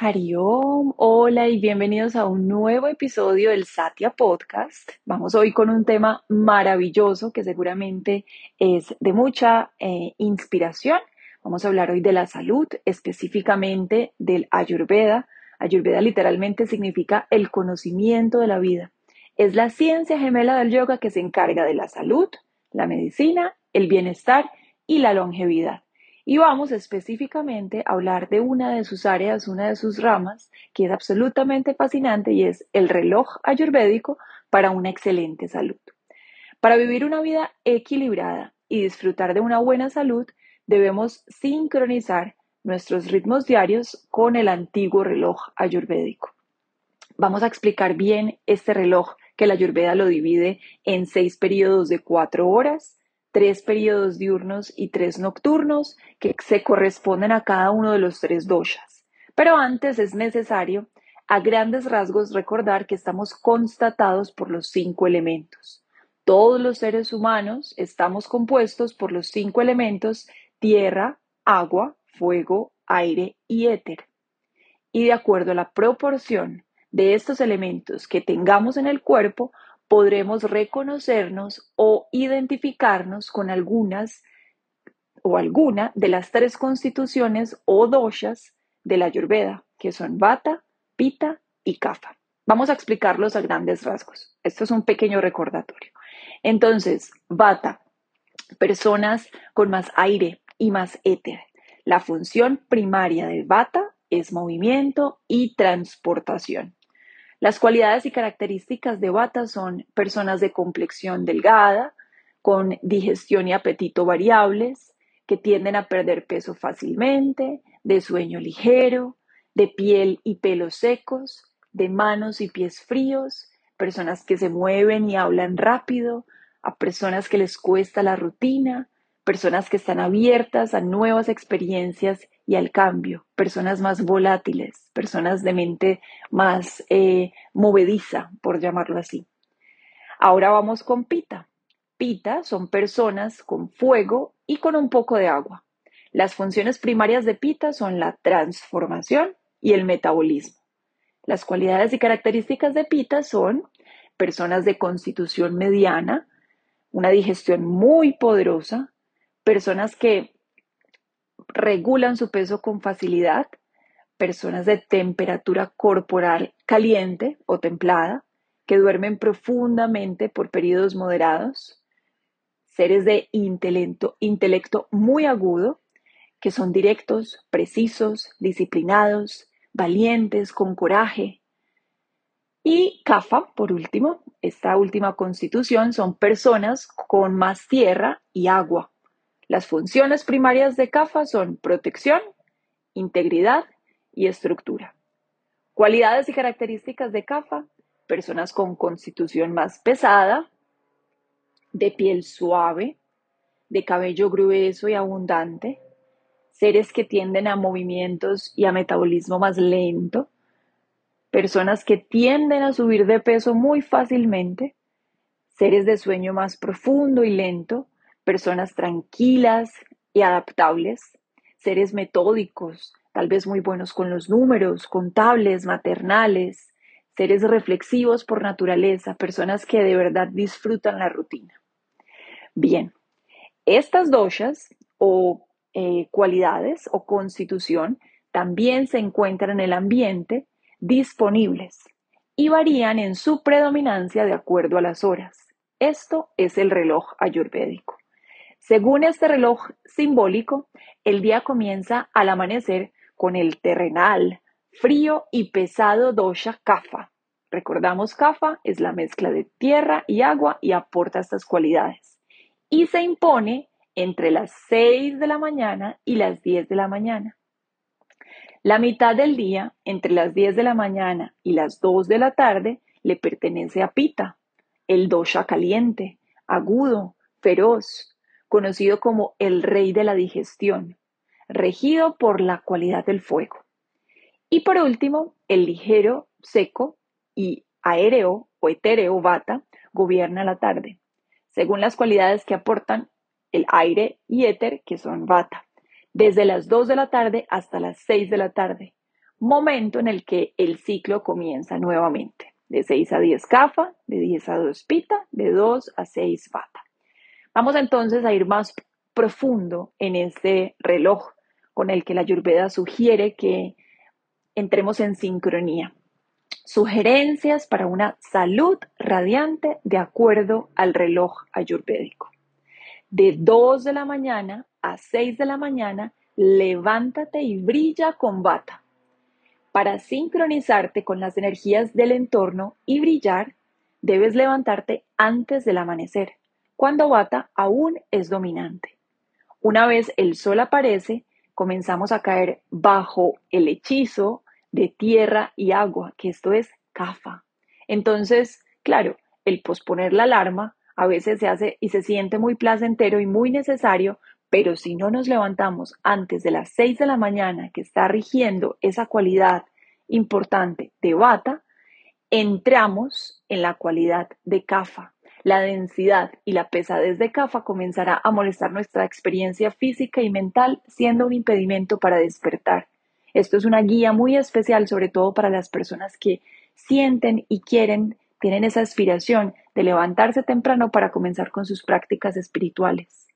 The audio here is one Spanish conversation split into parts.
Hariom, hola y bienvenidos a un nuevo episodio del Satya Podcast. Vamos hoy con un tema maravilloso que seguramente es de mucha eh, inspiración. Vamos a hablar hoy de la salud, específicamente del Ayurveda. Ayurveda literalmente significa el conocimiento de la vida. Es la ciencia gemela del yoga que se encarga de la salud, la medicina, el bienestar y la longevidad. Y vamos específicamente a hablar de una de sus áreas, una de sus ramas, que es absolutamente fascinante y es el reloj ayurvédico para una excelente salud. Para vivir una vida equilibrada y disfrutar de una buena salud, debemos sincronizar nuestros ritmos diarios con el antiguo reloj ayurvédico. Vamos a explicar bien este reloj que la ayurveda lo divide en seis periodos de cuatro horas, tres periodos diurnos y tres nocturnos que se corresponden a cada uno de los tres doshas. Pero antes es necesario, a grandes rasgos, recordar que estamos constatados por los cinco elementos. Todos los seres humanos estamos compuestos por los cinco elementos tierra, agua, fuego, aire y éter. Y de acuerdo a la proporción de estos elementos que tengamos en el cuerpo, podremos reconocernos o identificarnos con algunas o alguna de las tres constituciones o doshas de la Ayurveda, que son Vata, Pita y Kapha. Vamos a explicarlos a grandes rasgos. Esto es un pequeño recordatorio. Entonces, Vata, personas con más aire y más éter. La función primaria de Vata es movimiento y transportación. Las cualidades y características de Bata son personas de complexión delgada, con digestión y apetito variables, que tienden a perder peso fácilmente, de sueño ligero, de piel y pelos secos, de manos y pies fríos, personas que se mueven y hablan rápido, a personas que les cuesta la rutina, personas que están abiertas a nuevas experiencias y al cambio, personas más volátiles, personas de mente más eh, movediza, por llamarlo así. Ahora vamos con pita. Pita son personas con fuego y con un poco de agua. Las funciones primarias de pita son la transformación y el metabolismo. Las cualidades y características de pita son personas de constitución mediana, una digestión muy poderosa, personas que regulan su peso con facilidad, personas de temperatura corporal caliente o templada, que duermen profundamente por periodos moderados, seres de intelecto, intelecto muy agudo, que son directos, precisos, disciplinados, valientes, con coraje. Y CAFA, por último, esta última constitución son personas con más tierra y agua, las funciones primarias de CAFA son protección, integridad y estructura. Cualidades y características de CAFA, personas con constitución más pesada, de piel suave, de cabello grueso y abundante, seres que tienden a movimientos y a metabolismo más lento, personas que tienden a subir de peso muy fácilmente, seres de sueño más profundo y lento, personas tranquilas y adaptables, seres metódicos, tal vez muy buenos con los números, contables, maternales, seres reflexivos por naturaleza, personas que de verdad disfrutan la rutina. Bien, estas doshas o eh, cualidades o constitución también se encuentran en el ambiente disponibles y varían en su predominancia de acuerdo a las horas. Esto es el reloj ayurvédico. Según este reloj simbólico, el día comienza al amanecer con el terrenal, frío y pesado dosha kapha. Recordamos kapha es la mezcla de tierra y agua y aporta estas cualidades. Y se impone entre las 6 de la mañana y las 10 de la mañana. La mitad del día, entre las 10 de la mañana y las 2 de la tarde, le pertenece a Pita, el dosha caliente, agudo, feroz, conocido como el rey de la digestión, regido por la cualidad del fuego. Y por último, el ligero, seco y aéreo o etéreo vata gobierna la tarde, según las cualidades que aportan el aire y éter, que son vata, desde las 2 de la tarde hasta las 6 de la tarde, momento en el que el ciclo comienza nuevamente, de 6 a 10 kafa, de 10 a 2 pita, de 2 a 6 vata. Vamos entonces a ir más profundo en este reloj con el que la Ayurveda sugiere que entremos en sincronía. Sugerencias para una salud radiante de acuerdo al reloj ayurvédico. De 2 de la mañana a 6 de la mañana, levántate y brilla con bata. Para sincronizarte con las energías del entorno y brillar, debes levantarte antes del amanecer, cuando bata aún es dominante. Una vez el sol aparece, comenzamos a caer bajo el hechizo de tierra y agua, que esto es kafa. Entonces, claro, el posponer la alarma a veces se hace y se siente muy placentero y muy necesario, pero si no nos levantamos antes de las 6 de la mañana, que está rigiendo esa cualidad importante de bata, entramos en la cualidad de kafa. La densidad y la pesadez de kafa comenzará a molestar nuestra experiencia física y mental, siendo un impedimento para despertar. Esto es una guía muy especial, sobre todo para las personas que sienten y quieren, tienen esa aspiración de levantarse temprano para comenzar con sus prácticas espirituales.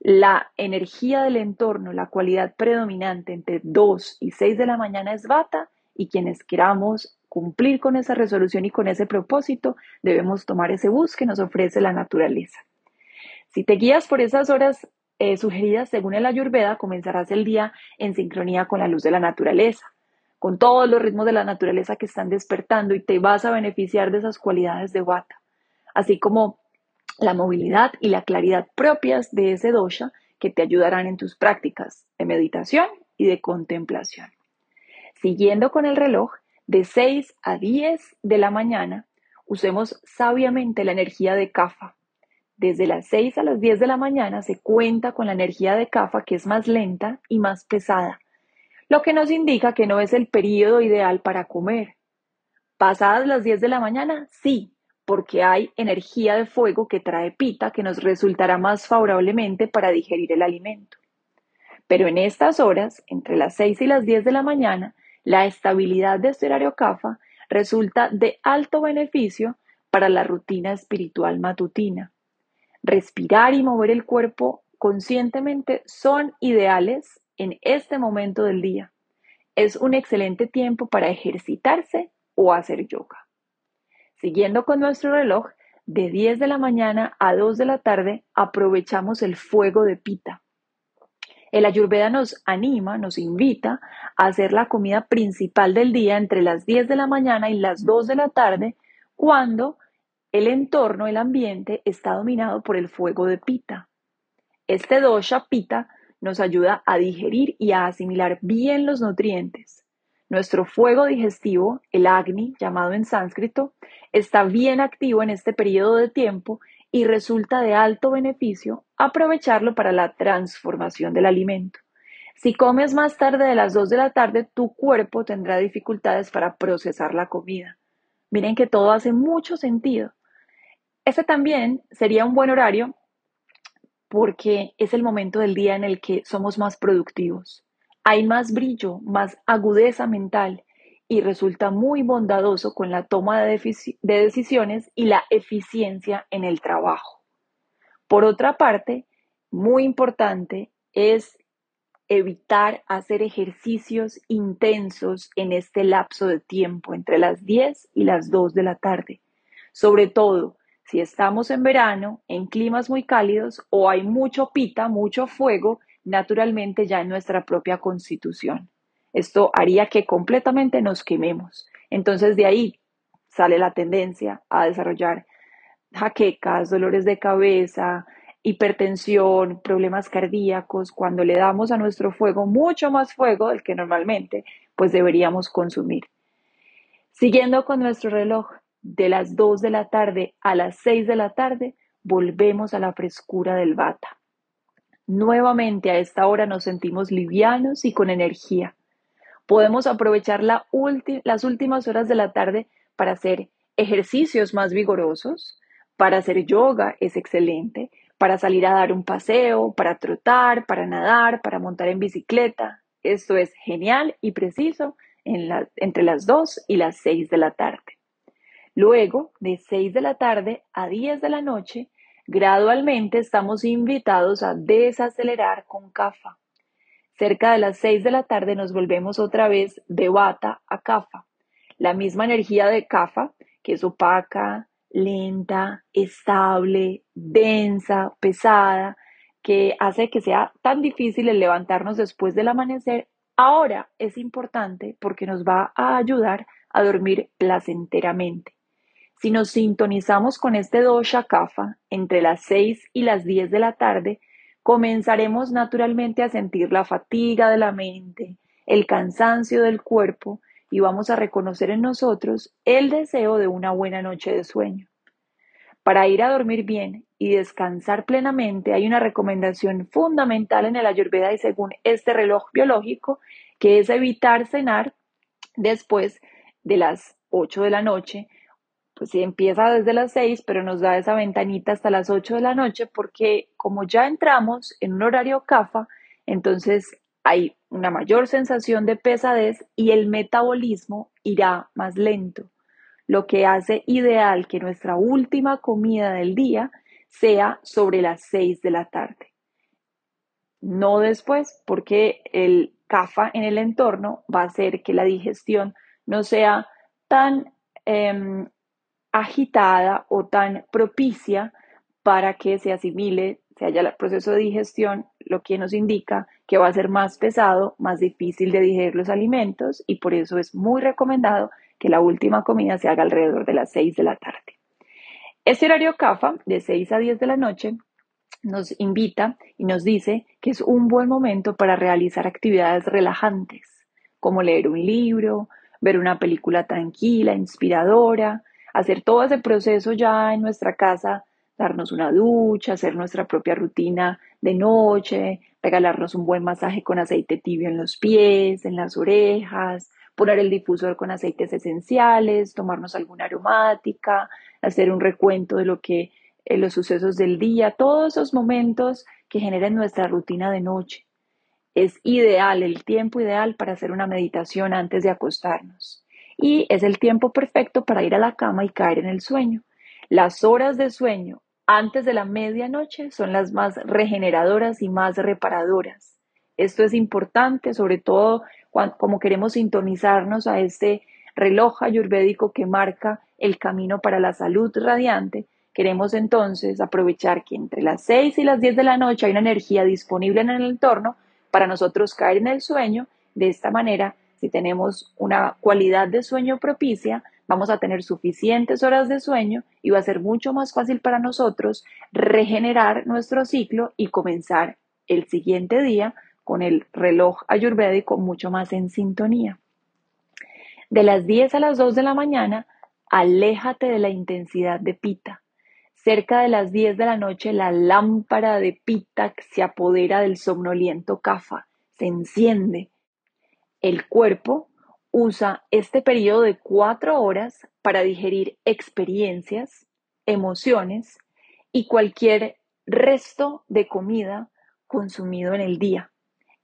La energía del entorno, la cualidad predominante entre 2 y 6 de la mañana es bata y quienes queramos cumplir con esa resolución y con ese propósito, debemos tomar ese bus que nos ofrece la naturaleza. Si te guías por esas horas eh, sugeridas según el Ayurveda, comenzarás el día en sincronía con la luz de la naturaleza, con todos los ritmos de la naturaleza que están despertando y te vas a beneficiar de esas cualidades de Vata, así como la movilidad y la claridad propias de ese dosha que te ayudarán en tus prácticas de meditación y de contemplación. Siguiendo con el reloj, de 6 a 10 de la mañana, usemos sabiamente la energía de Kapha, desde las 6 a las 10 de la mañana se cuenta con la energía de CAFA que es más lenta y más pesada, lo que nos indica que no es el periodo ideal para comer. Pasadas las 10 de la mañana, sí, porque hay energía de fuego que trae pita que nos resultará más favorablemente para digerir el alimento. Pero en estas horas, entre las 6 y las 10 de la mañana, la estabilidad de este horario CAFA resulta de alto beneficio para la rutina espiritual matutina respirar y mover el cuerpo conscientemente son ideales en este momento del día. Es un excelente tiempo para ejercitarse o hacer yoga. Siguiendo con nuestro reloj, de 10 de la mañana a 2 de la tarde aprovechamos el fuego de pita. El ayurveda nos anima, nos invita a hacer la comida principal del día entre las 10 de la mañana y las 2 de la tarde, cuando el entorno, el ambiente, está dominado por el fuego de pita. Este dosha pita nos ayuda a digerir y a asimilar bien los nutrientes. Nuestro fuego digestivo, el agni, llamado en sánscrito, está bien activo en este periodo de tiempo y resulta de alto beneficio aprovecharlo para la transformación del alimento. Si comes más tarde de las 2 de la tarde, tu cuerpo tendrá dificultades para procesar la comida. Miren que todo hace mucho sentido. Ese también sería un buen horario porque es el momento del día en el que somos más productivos. Hay más brillo, más agudeza mental y resulta muy bondadoso con la toma de, de decisiones y la eficiencia en el trabajo. Por otra parte, muy importante es evitar hacer ejercicios intensos en este lapso de tiempo entre las 10 y las 2 de la tarde. Sobre todo, si estamos en verano, en climas muy cálidos o hay mucho pita, mucho fuego, naturalmente ya en nuestra propia constitución. Esto haría que completamente nos quememos. Entonces de ahí sale la tendencia a desarrollar jaquecas, dolores de cabeza, hipertensión, problemas cardíacos, cuando le damos a nuestro fuego mucho más fuego del que normalmente pues deberíamos consumir. Siguiendo con nuestro reloj, de las 2 de la tarde a las 6 de la tarde, volvemos a la frescura del bata. Nuevamente a esta hora nos sentimos livianos y con energía. Podemos aprovechar la las últimas horas de la tarde para hacer ejercicios más vigorosos, para hacer yoga es excelente, para salir a dar un paseo, para trotar, para nadar, para montar en bicicleta. Esto es genial y preciso entre las 2 y las 6 de la tarde. Luego, de 6 de la tarde a 10 de la noche, gradualmente estamos invitados a desacelerar con CAFA. Cerca de las 6 de la tarde nos volvemos otra vez de bata a CAFA. La misma energía de CAFA, que es opaca, lenta, estable, densa, pesada, que hace que sea tan difícil el levantarnos después del amanecer, ahora es importante porque nos va a ayudar a dormir placenteramente. Si nos sintonizamos con este dosha kapha entre las 6 y las 10 de la tarde, comenzaremos naturalmente a sentir la fatiga de la mente, el cansancio del cuerpo y vamos a reconocer en nosotros el deseo de una buena noche de sueño. Para ir a dormir bien y descansar plenamente hay una recomendación fundamental en el Ayurveda y según este reloj biológico, que es evitar cenar después de las 8 de la noche. Pues si empieza desde las 6, pero nos da esa ventanita hasta las 8 de la noche porque como ya entramos en un horario CAFA, entonces hay una mayor sensación de pesadez y el metabolismo irá más lento, lo que hace ideal que nuestra última comida del día sea sobre las 6 de la tarde. No después, porque el CAFA en el entorno va a hacer que la digestión no sea tan em, agitada o tan propicia para que se asimile, se haya el proceso de digestión, lo que nos indica que va a ser más pesado, más difícil de digerir los alimentos y por eso es muy recomendado que la última comida se haga alrededor de las 6 de la tarde. Este horario CAFA, de 6 a 10 de la noche, nos invita y nos dice que es un buen momento para realizar actividades relajantes, como leer un libro, ver una película tranquila, inspiradora, hacer todo ese proceso ya en nuestra casa darnos una ducha, hacer nuestra propia rutina de noche, regalarnos un buen masaje con aceite tibio en los pies, en las orejas, poner el difusor con aceites esenciales, tomarnos alguna aromática, hacer un recuento de lo que eh, los sucesos del día, todos esos momentos que generan nuestra rutina de noche. Es ideal, el tiempo ideal para hacer una meditación antes de acostarnos. Y es el tiempo perfecto para ir a la cama y caer en el sueño. Las horas de sueño antes de la medianoche son las más regeneradoras y más reparadoras. Esto es importante, sobre todo cuando, como queremos sintonizarnos a este reloj ayurvédico que marca el camino para la salud radiante. Queremos entonces aprovechar que entre las 6 y las 10 de la noche hay una energía disponible en el entorno para nosotros caer en el sueño. De esta manera, si tenemos una cualidad de sueño propicia, vamos a tener suficientes horas de sueño y va a ser mucho más fácil para nosotros regenerar nuestro ciclo y comenzar el siguiente día con el reloj ayurvédico mucho más en sintonía. De las 10 a las 2 de la mañana, aléjate de la intensidad de pita. Cerca de las 10 de la noche, la lámpara de pita se apodera del somnoliento kafa, se enciende. El cuerpo usa este periodo de cuatro horas para digerir experiencias, emociones y cualquier resto de comida consumido en el día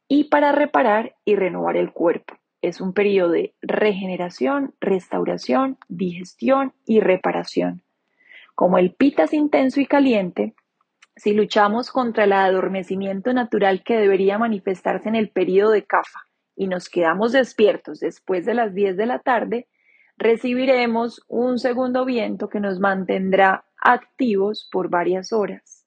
y para reparar y renovar el cuerpo. Es un periodo de regeneración, restauración, digestión y reparación. Como el pita es intenso y caliente, si luchamos contra el adormecimiento natural que debería manifestarse en el periodo de kafa y nos quedamos despiertos después de las 10 de la tarde, recibiremos un segundo viento que nos mantendrá activos por varias horas.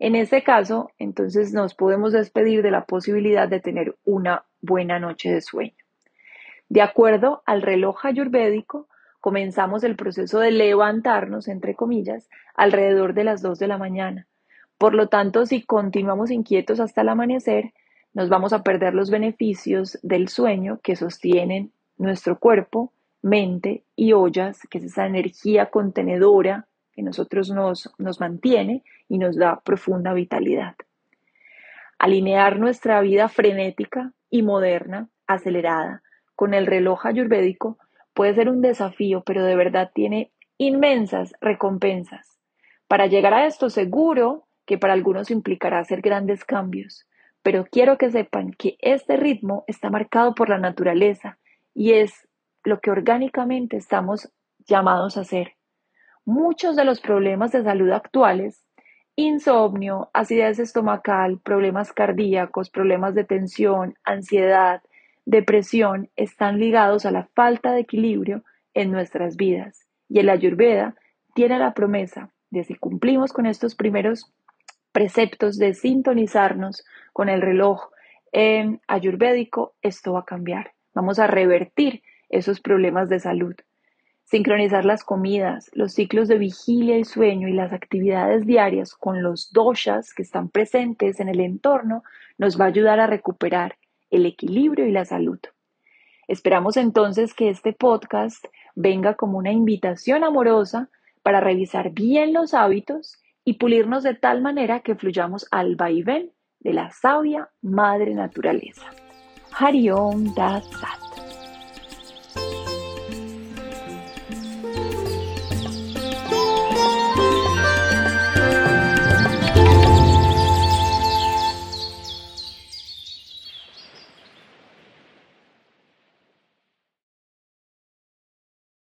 En este caso, entonces nos podemos despedir de la posibilidad de tener una buena noche de sueño. De acuerdo al reloj ayurvédico, comenzamos el proceso de levantarnos, entre comillas, alrededor de las 2 de la mañana. Por lo tanto, si continuamos inquietos hasta el amanecer, nos vamos a perder los beneficios del sueño que sostienen nuestro cuerpo, mente y ollas, que es esa energía contenedora que nosotros nos, nos mantiene y nos da profunda vitalidad. Alinear nuestra vida frenética y moderna, acelerada, con el reloj ayurvédico puede ser un desafío, pero de verdad tiene inmensas recompensas. Para llegar a esto seguro que para algunos implicará hacer grandes cambios, pero quiero que sepan que este ritmo está marcado por la naturaleza y es lo que orgánicamente estamos llamados a hacer. Muchos de los problemas de salud actuales, insomnio, acidez estomacal, problemas cardíacos, problemas de tensión, ansiedad, depresión, están ligados a la falta de equilibrio en nuestras vidas. Y el Ayurveda tiene la promesa de si cumplimos con estos primeros preceptos de sintonizarnos con el reloj eh, ayurvédico, esto va a cambiar. Vamos a revertir esos problemas de salud. Sincronizar las comidas, los ciclos de vigilia y sueño y las actividades diarias con los doshas que están presentes en el entorno nos va a ayudar a recuperar el equilibrio y la salud. Esperamos entonces que este podcast venga como una invitación amorosa para revisar bien los hábitos y pulirnos de tal manera que fluyamos al vaivén de la sabia madre naturaleza. Hariom Dasat.